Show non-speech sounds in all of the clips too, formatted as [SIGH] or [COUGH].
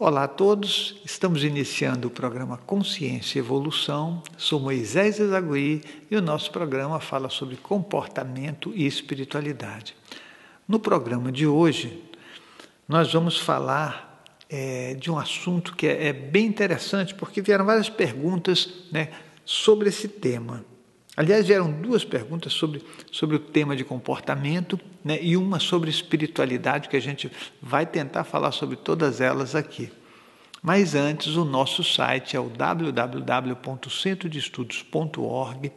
Olá a todos, estamos iniciando o programa Consciência e Evolução. Sou Moisés Ezagui e o nosso programa fala sobre comportamento e espiritualidade. No programa de hoje, nós vamos falar é, de um assunto que é, é, bem interessante, porque vieram várias perguntas né, sobre esse tema. Aliás, vieram duas perguntas sobre, sobre o tema de comportamento né, e uma sobre espiritualidade, que a gente vai tentar falar sobre todas elas aqui. Mas antes, o nosso site é o www.centrodeestudos.org.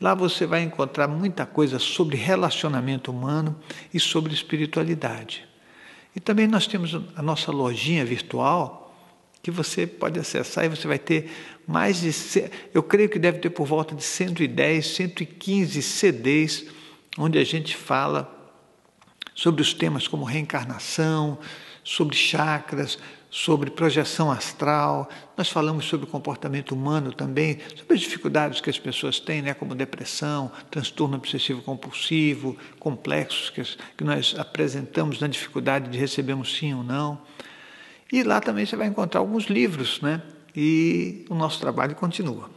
Lá você vai encontrar muita coisa sobre relacionamento humano e sobre espiritualidade. E também nós temos a nossa lojinha virtual, que você pode acessar e você vai ter mais de. Eu creio que deve ter por volta de 110, 115 CDs, onde a gente fala sobre os temas como reencarnação, sobre chakras, sobre projeção astral, nós falamos sobre o comportamento humano também, sobre as dificuldades que as pessoas têm, né, como depressão, transtorno obsessivo compulsivo, complexos que, que nós apresentamos na dificuldade de recebermos sim ou não. E lá também você vai encontrar alguns livros, né? E o nosso trabalho continua.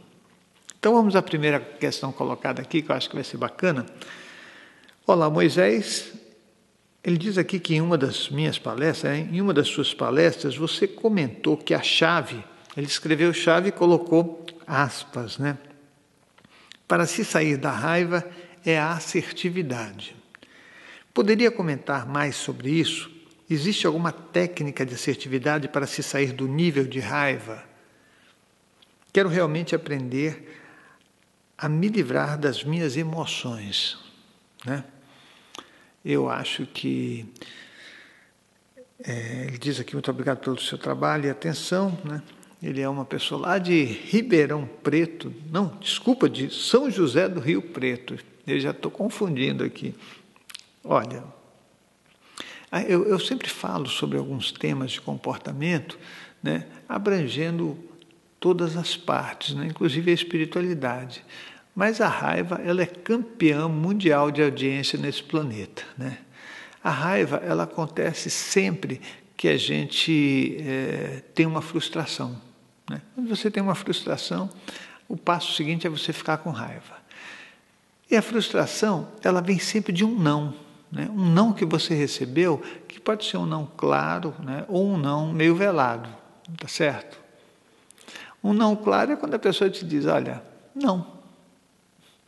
Então vamos à primeira questão colocada aqui, que eu acho que vai ser bacana. Olá, Moisés. Ele diz aqui que em uma das minhas palestras, em uma das suas palestras, você comentou que a chave, ele escreveu chave e colocou aspas, né? Para se sair da raiva é a assertividade. Poderia comentar mais sobre isso? Existe alguma técnica de assertividade para se sair do nível de raiva? Quero realmente aprender a me livrar das minhas emoções. Né? Eu acho que. É, ele diz aqui: muito obrigado pelo seu trabalho e atenção. Né? Ele é uma pessoa lá de Ribeirão Preto, não, desculpa, de São José do Rio Preto. Eu já estou confundindo aqui. Olha, ah, eu, eu, sempre falo sobre alguns temas de comportamento, né, abrangendo todas as partes, né, inclusive a espiritualidade. Mas a raiva ela é campeã mundial de audiência nesse planeta. Né? A raiva ela acontece sempre que a gente é, tem uma frustração. Né? Quando você tem uma frustração, o passo seguinte é você ficar com raiva. E a frustração ela vem sempre de um não. Né? Um não que você recebeu, que pode ser um não claro né? ou um não meio velado, tá certo? Um não claro é quando a pessoa te diz, olha, não.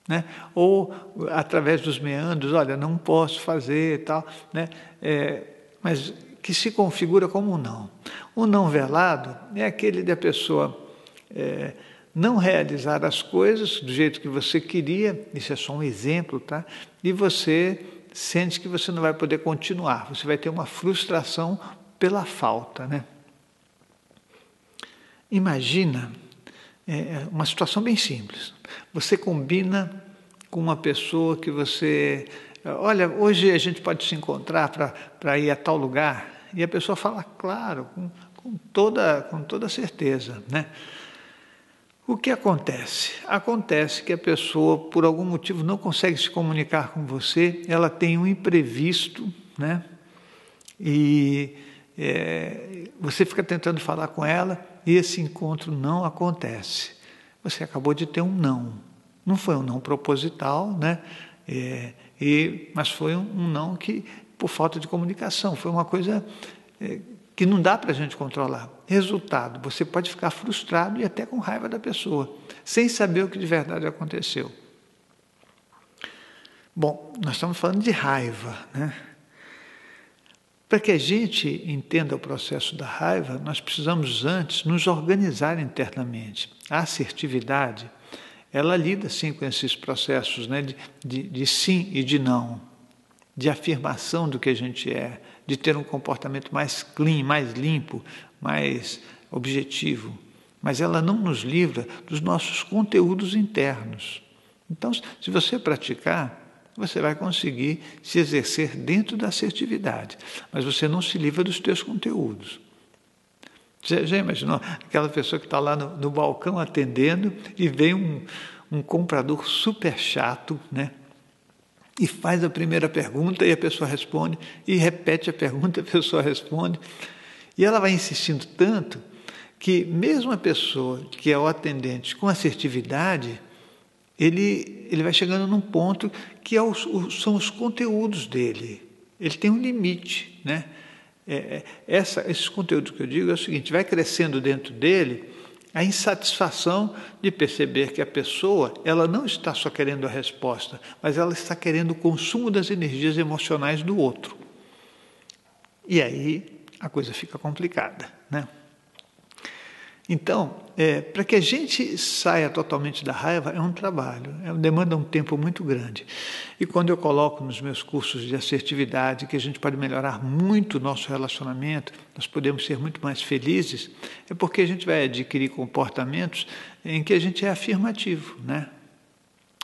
Né? Ou através dos meandros, olha, não posso fazer tal, né? É, mas que se configura como um não. O não velado é aquele da pessoa é, não realizar as coisas do jeito que você queria, isso é só um exemplo, tá? E você sente que você não vai poder continuar, você vai ter uma frustração pela falta. Né? Imagina é, é, uma situação bem simples. Você combina com uma pessoa que você. Olha, hoje a gente pode se encontrar para ir a tal lugar. E a pessoa fala, claro, com, com, toda, com toda certeza. Né? O que acontece? Acontece que a pessoa, por algum motivo, não consegue se comunicar com você, ela tem um imprevisto, né? E é, você fica tentando falar com ela e esse encontro não acontece. Você acabou de ter um não. Não foi um não proposital, né? É, e, mas foi um, um, não que, por falta de comunicação, foi uma coisa é, que não dá para a gente controlar. Resultado: você pode ficar frustrado e até com raiva da pessoa, sem saber o que de verdade aconteceu. Bom, nós estamos falando de raiva, né? Para que a gente entenda o processo da raiva, nós precisamos antes nos organizar internamente. A assertividade, ela lida sim com esses processos né, de, de, de sim e de não, de afirmação do que a gente é, de ter um comportamento mais clean, mais limpo, mais objetivo. Mas ela não nos livra dos nossos conteúdos internos. Então, se você praticar, você vai conseguir se exercer dentro da assertividade, mas você não se livra dos teus conteúdos. Já, já imaginou aquela pessoa que está lá no, no, balcão atendendo e vem um, um comprador super chato, né? e faz a primeira pergunta e a pessoa responde, e repete a pergunta e a pessoa responde. E ela vai insistindo tanto que mesmo a pessoa que é o atendente com assertividade, ele, ele vai chegando num ponto que é os, são os conteúdos dele. Ele tem um limite. Né? É, é, essa, esses conteúdos que eu digo é o seguinte: vai crescendo dentro dele a insatisfação de perceber que a pessoa ela não está só querendo a resposta, mas ela está querendo o consumo das energias emocionais do outro. E aí a coisa fica complicada. Né? Então, é, para que a gente saia totalmente da raiva é um trabalho, é, demanda um tempo muito grande. E quando eu coloco nos meus cursos de assertividade que a gente pode melhorar muito o nosso relacionamento, nós podemos ser muito mais felizes, é porque a gente vai adquirir comportamentos em que a gente é afirmativo, né?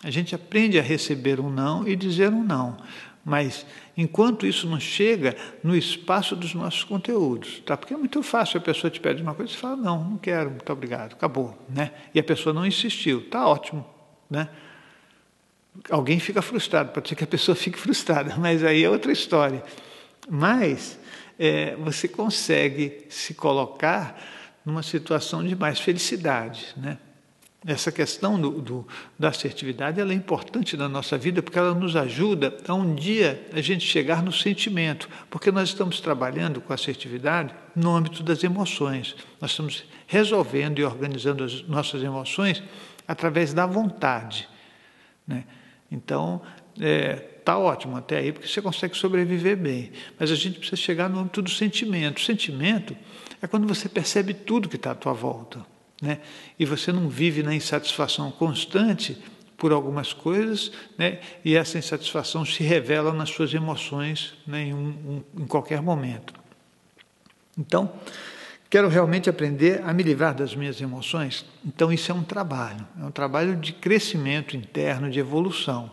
A gente aprende a receber um não e dizer um não. Mas enquanto isso não chega no espaço dos nossos conteúdos, tá? Porque é muito fácil, a pessoa te pede uma coisa e fala, não, não quero, muito obrigado, acabou, né? E a pessoa não insistiu, tá ótimo, né? Alguém fica frustrado, pode ser que a pessoa [LAUGHS] fique frustrada, mas aí é outra história. Mas é, você consegue se colocar numa situação de mais felicidade, né? Essa questão do, do, da assertividade ela é importante na nossa vida porque ela nos ajuda a um dia a gente chegar no sentimento, porque nós estamos trabalhando com assertividade no âmbito das emoções. Nós estamos resolvendo e organizando as nossas emoções através da vontade. Né? Então, é, tá ótimo até aí, porque você consegue sobreviver bem. Mas a gente precisa chegar no âmbito do sentimento. O sentimento é quando você percebe tudo que está à tua volta né? e você não vive na insatisfação constante por algumas coisas, né? e essa insatisfação se revela nas suas emoções né? em, um, um, em qualquer momento. Então, quero realmente aprender a me livrar das minhas emoções. Então, isso é um trabalho, é um trabalho de crescimento interno, de evolução.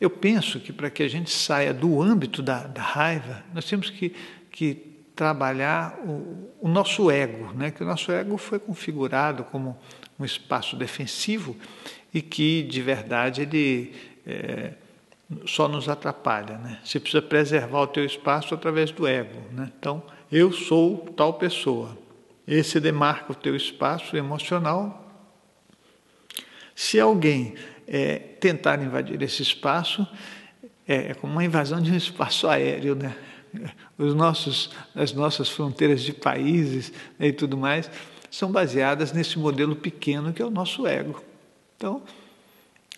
Eu penso que para que a gente saia do âmbito da, da raiva, nós temos que, que trabalhar o, o, nosso ego, né? que o nosso ego foi configurado como um espaço defensivo e que, de verdade, ele é, só nos atrapalha. Né? Você precisa preservar o teu espaço através do ego. Né? Então, eu sou tal pessoa. Esse demarca o teu espaço emocional. Se alguém é, tentar invadir esse espaço, é, é como uma invasão de um espaço aéreo, né? Os nossos, as nossas fronteiras de países né, e tudo mais, são baseadas nesse modelo pequeno que é o nosso ego. Então,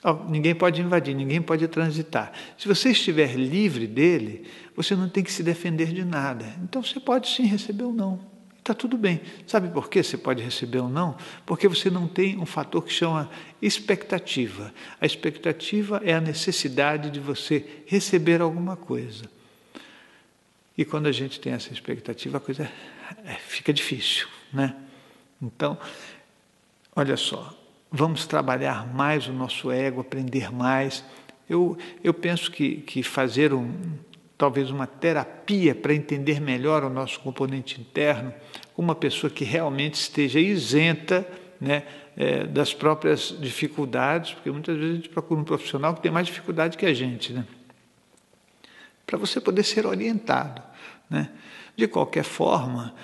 ó, ninguém pode invadir, ninguém pode transitar. Se você estiver livre dele, você não tem que se defender de nada. Então você pode sim receber ou não. Está tudo bem. Sabe por que você pode receber ou não? Porque você não tem um fator que chama expectativa. A expectativa é a necessidade de você receber alguma coisa. E quando a gente tem essa expectativa, a coisa é, fica difícil, né? Então, olha só, vamos trabalhar mais o nosso ego, aprender mais. Eu, eu penso que, que fazer um, talvez uma terapia para entender melhor o nosso componente interno, uma pessoa que realmente esteja isenta né, é, das próprias dificuldades, porque muitas vezes a gente procura um profissional que tem mais dificuldade que a gente, né? Para você poder ser orientado. Né? De qualquer forma,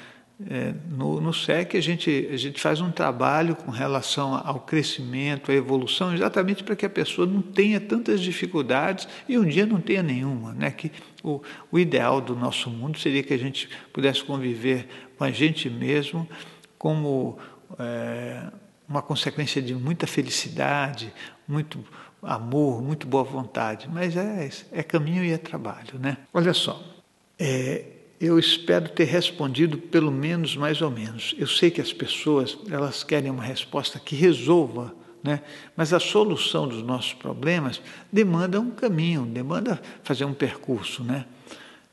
é, no, no SEC a gente, a gente faz um trabalho com relação ao crescimento, à evolução, exatamente para que a pessoa não tenha tantas dificuldades e um dia não tenha nenhuma. Né? Que o, o ideal do nosso mundo seria que a gente pudesse conviver com a gente mesmo como é, uma consequência de muita felicidade, muito amor, muito boa vontade, mas é, é caminho e é trabalho, né? Olha só, é, eu espero ter respondido pelo menos mais ou menos. Eu sei que as pessoas elas querem uma resposta que resolva, né? Mas a solução dos nossos problemas demanda um caminho, demanda fazer um percurso, né?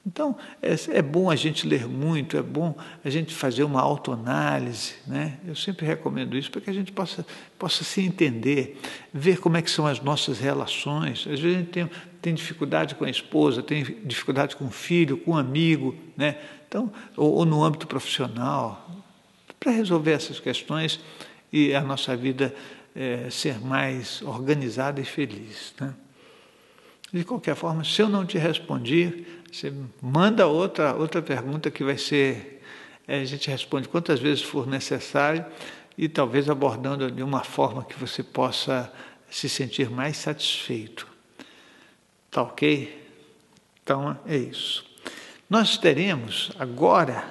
Então, é, é, bom a gente ler muito, é bom a gente fazer uma autoanálise, né? Eu sempre recomendo isso para que a gente possa, possa se entender, ver como é que são as nossas relações. Às vezes a gente tem, tem dificuldade com a esposa, tem dificuldade com o filho, com o um amigo, né? Então, ou, ou no âmbito profissional, para resolver essas questões e a nossa vida é, ser mais organizada e feliz, né? De qualquer forma, se eu não te respondi, você manda outra, outra pergunta que vai ser a gente responde quantas vezes for necessário e talvez abordando de uma forma que você possa se sentir mais satisfeito. Tá ok? Então é isso. Nós teremos agora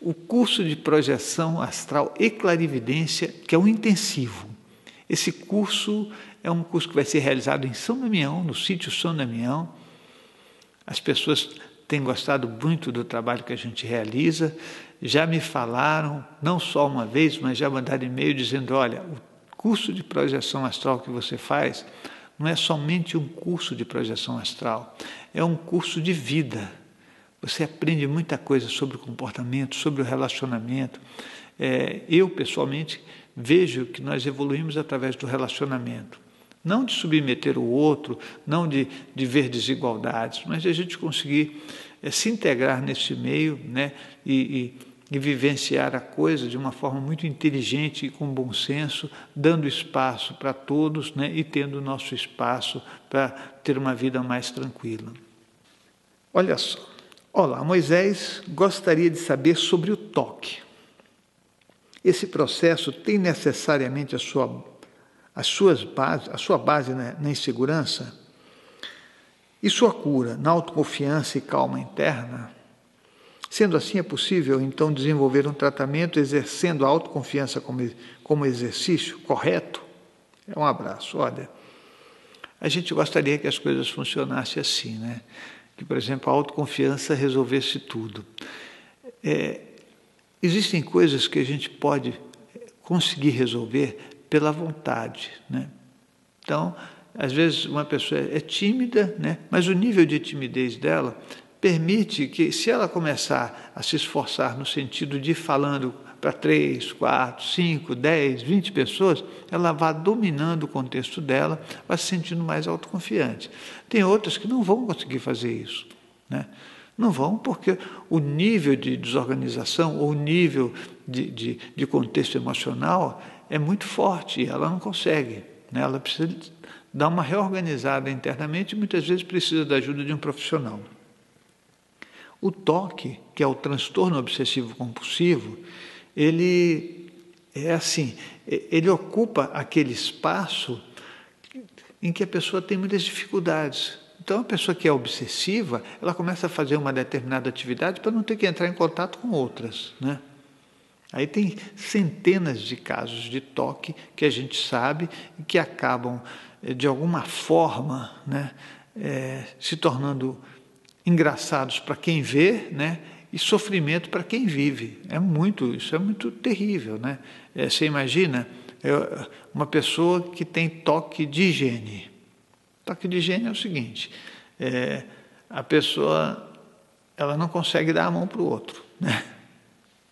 o curso de projeção astral e clarividência, que é um intensivo. Esse curso é um curso que vai ser realizado em São Damião, no sítio São Damião. As pessoas têm gostado muito do trabalho que a gente realiza. Já me falaram, não só uma vez, mas já mandaram e-mail dizendo: olha, o curso de projeção astral que você faz não é somente um curso de projeção astral, é um curso de vida. Você aprende muita coisa sobre o comportamento, sobre o relacionamento. É, eu, pessoalmente, vejo que nós evoluímos através do relacionamento. Não de submeter o outro, não de, de ver desigualdades, mas de a gente conseguir é, se integrar nesse meio né, e, e, e vivenciar a coisa de uma forma muito inteligente e com bom senso, dando espaço para todos né, e tendo o nosso espaço para ter uma vida mais tranquila. Olha só. Olá, Moisés gostaria de saber sobre o toque. Esse processo tem necessariamente a sua as suas bases, a sua base na, na insegurança e sua cura na autoconfiança e calma interna. Sendo assim, é possível então desenvolver um tratamento exercendo a autoconfiança como, como exercício correto? É um abraço. Olha, a gente gostaria que as coisas funcionassem assim, né? Que, por exemplo, a autoconfiança resolvesse tudo. É, existem coisas que a gente pode conseguir resolver pela vontade. Né? Então, às vezes uma pessoa é tímida, né? mas o nível de timidez dela permite que, se ela começar a se esforçar no sentido de falando para três, quatro, cinco, dez, vinte pessoas, ela vá dominando o contexto dela, vai se sentindo mais autoconfiante. Tem outras que não vão conseguir fazer isso. Né? Não vão, porque o nível de desorganização ou o nível de, de, de contexto emocional é muito forte e ela não consegue. Né? Ela precisa dar uma reorganizada internamente e muitas vezes precisa da ajuda de um profissional. O toque, que é o transtorno obsessivo compulsivo, ele é assim, ele ocupa aquele espaço em que a pessoa tem muitas dificuldades. Então, a pessoa que é obsessiva, ela começa a fazer uma determinada atividade para não ter que entrar em contato com outras, né? Aí tem centenas de casos de toque que a gente sabe que acabam, eh, de alguma forma, né, é, se tornando engraçados para quem vê né, e sofrimento para quem vive. É muito, isso é muito terrível. Né? É, você imagina é, uma pessoa que tem toque de higiene. Toque de higiene é o seguinte: é, a pessoa ela não consegue dar a mão para o outro. Né?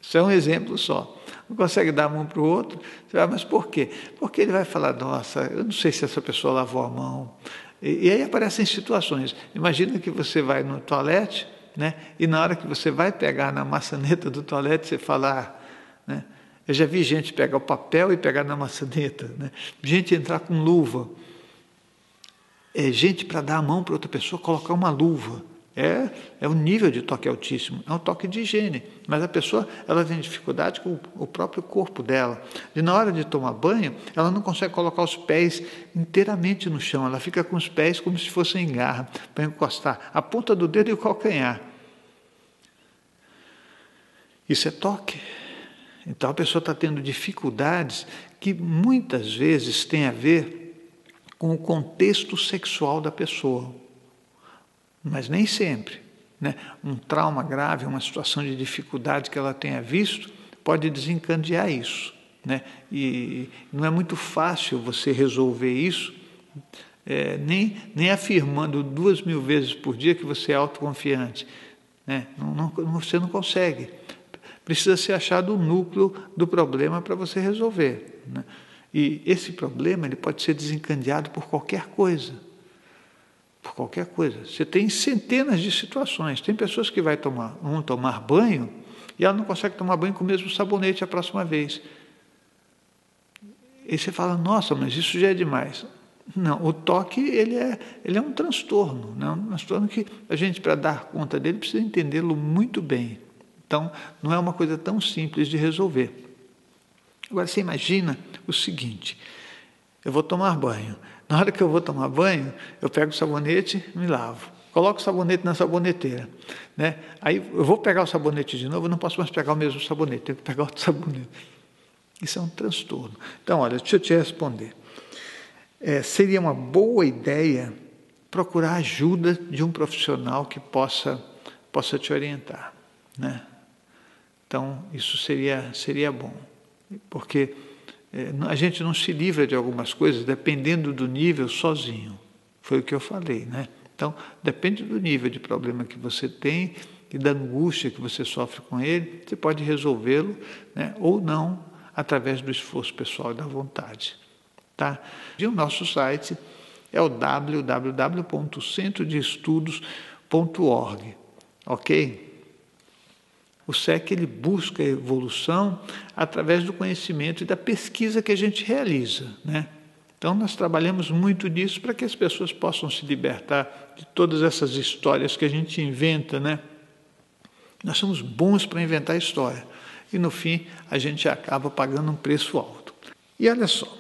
Isso é um exemplo só. Não consegue dar a mão para o outro. Você vai, mas por quê? Porque ele vai falar, nossa, eu não sei se essa pessoa lavou a mão. E, e aí aparecem situações. Imagina que você vai no toalete, né? E na hora que você vai pegar na maçaneta do toalete, você fala, ah, né? Eu já vi gente pegar o papel e pegar na maçaneta, né? Gente entrar com luva. É gente para dar a mão para outra pessoa colocar uma luva. É, é um nível de toque altíssimo, é um toque de higiene. Mas a pessoa ela tem dificuldade com o próprio corpo dela. E na hora de tomar banho, ela não consegue colocar os pés inteiramente no chão, ela fica com os pés como se fossem em garra, para encostar a ponta do dedo e o calcanhar. Isso é toque. Então a pessoa está tendo dificuldades que muitas vezes têm a ver com o contexto sexual da pessoa mas nem sempre. Né? Um trauma grave, uma situação de dificuldade que ela tenha visto, pode desencadear isso. Né? E não é muito fácil você resolver isso, é, nem, nem afirmando duas mil vezes por dia que você é autoconfiante. Né? Não, não, você não consegue. Precisa ser achado o núcleo do problema para você resolver. Né? E esse problema ele pode ser desencadeado por qualquer coisa por qualquer coisa. Você tem centenas de situações. Tem pessoas que vai tomar, vão tomar banho e ela não consegue tomar banho com o mesmo sabonete a próxima vez. E você fala, nossa, mas isso já é demais. Não, o toque ele é, ele é um transtorno, né? um transtorno que a gente, para dar conta dele, precisa entendê-lo muito bem. Então, não é uma coisa tão simples de resolver. Agora, você imagina o seguinte: eu vou tomar banho. Na hora que eu vou tomar banho, eu pego o sabonete me lavo. Coloco o sabonete na saboneteira. Né? Aí eu vou pegar o sabonete de novo, eu não posso mais pegar o mesmo sabonete, tenho que pegar outro [LAUGHS] sabonete. Isso é um transtorno. Então, olha, deixa eu te responder. É, seria uma boa ideia procurar ajuda de um profissional que possa, possa te orientar. Né? Então, isso seria, seria bom, porque a gente não se livra de algumas coisas dependendo do nível sozinho. Foi o que eu falei, né? Então, depende do nível de problema que você tem e da angústia que você sofre com ele, você pode resolvê-lo, né? ou não, através do esforço pessoal e da vontade. Tá? E o nosso site é o www.centrodeestudos.org, ok? O SEC ele busca a evolução através do conhecimento e da pesquisa que a gente realiza. Né? Então, nós trabalhamos muito nisso para que as pessoas possam se libertar de todas essas histórias que a gente inventa. Né? Nós somos bons para inventar história e, no fim, a gente acaba pagando um preço alto. E olha só,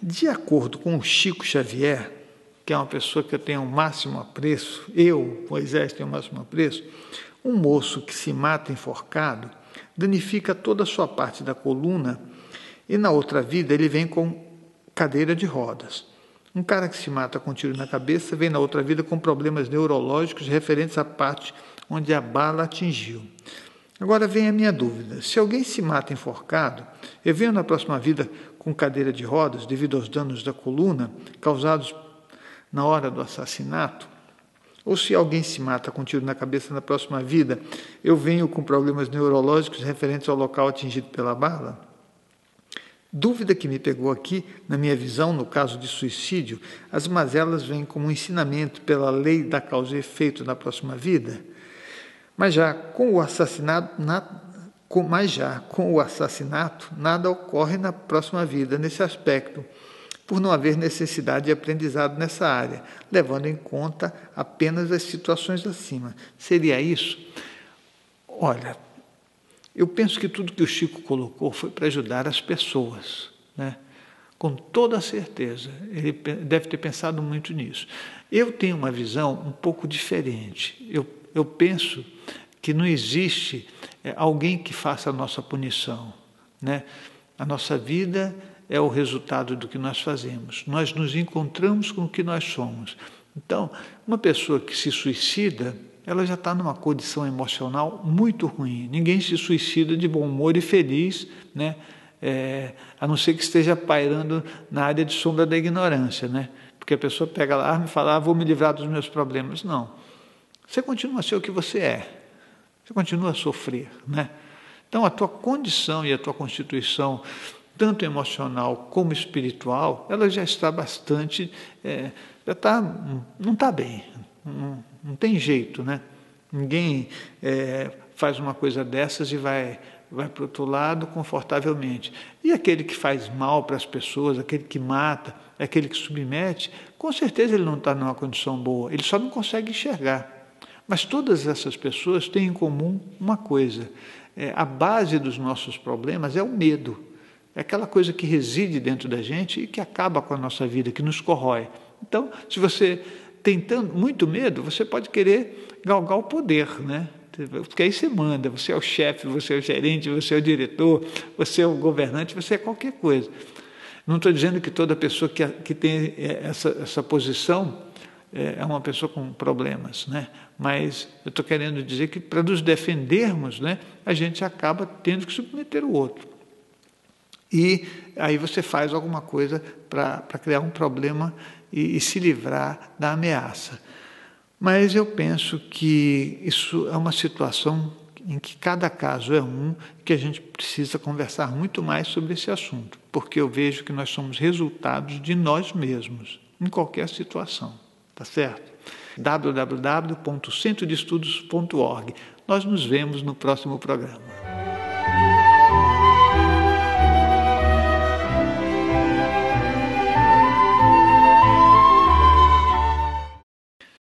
de acordo com o Chico Xavier, que é uma pessoa que eu tenho o máximo apreço, eu, Moisés, tenho o máximo apreço, um moço que se mata enforcado danifica toda a sua parte da coluna e na outra vida ele vem com cadeira de rodas. Um cara que se mata com um tiro na cabeça vem na outra vida com problemas neurológicos referentes à parte onde a bala atingiu. Agora vem a minha dúvida: se alguém se mata enforcado, eu venho na próxima vida com cadeira de rodas devido aos danos da coluna causados na hora do assassinato, ou se alguém se mata com um tiro na cabeça na próxima vida, eu venho com problemas neurológicos referentes ao local atingido pela bala? Dúvida que me pegou aqui, na minha visão, no caso de suicídio, as mazelas vêm como um ensinamento pela lei da causa e efeito na próxima vida. Mas já com o assassinato, na, com, mas já com o assassinato, nada ocorre na próxima vida nesse aspecto por não haver necessidade de aprendizado nessa área, levando em conta apenas as situações acima. Seria isso? Olha, eu penso que tudo que o Chico colocou foi para ajudar as pessoas, né? com toda certeza. Ele deve ter pensado muito nisso. Eu tenho uma visão um pouco diferente. Eu, eu penso que não existe é, alguém que faça a nossa punição. Né? A nossa vida é o resultado do que nós fazemos. Nós nos encontramos com o que nós somos. Então, uma pessoa que se suicida, ela já está numa condição emocional muito ruim. Ninguém se suicida de bom humor e feliz, né? É, a não ser que esteja pairando na área de sombra da ignorância, né? Porque a pessoa pega a arma e fala, ah, vou me livrar dos meus problemas. Não. Você continua a ser o que você é. Você continua a sofrer, né? Então, a tua condição e a tua constituição tanto emocional como espiritual, ela já está bastante, é, já está, não está bem, não, não, tem jeito, né? Ninguém é, faz uma coisa dessas e vai vai para o outro lado confortavelmente. E aquele que faz mal para as pessoas, aquele que mata, aquele que submete, com certeza ele não está numa condição boa, ele só não consegue enxergar. Mas todas essas pessoas têm em comum uma coisa: é, a base dos nossos problemas é o medo. É aquela coisa que reside dentro da gente e que acaba com a nossa vida, que nos corrói. Então, se você tem tanto, muito medo, você pode querer galgar o poder, né? Porque aí você manda, você é o chefe, você é o gerente, você é o diretor, você é o governante, você é qualquer coisa. Não estou dizendo que toda pessoa que, que tem é, essa, essa posição é, é uma pessoa com problemas, né? mas eu estou querendo dizer que para nos defendermos, né, a gente acaba tendo que submeter o outro. E aí você faz alguma coisa para criar um problema e, e se livrar da ameaça. Mas eu penso que isso é uma situação em que cada caso é um, que a gente precisa conversar muito mais sobre esse assunto, porque eu vejo que nós somos resultados de nós mesmos, em qualquer situação, tá certo? www.centrodeestudos.org. Nós nos vemos no próximo programa.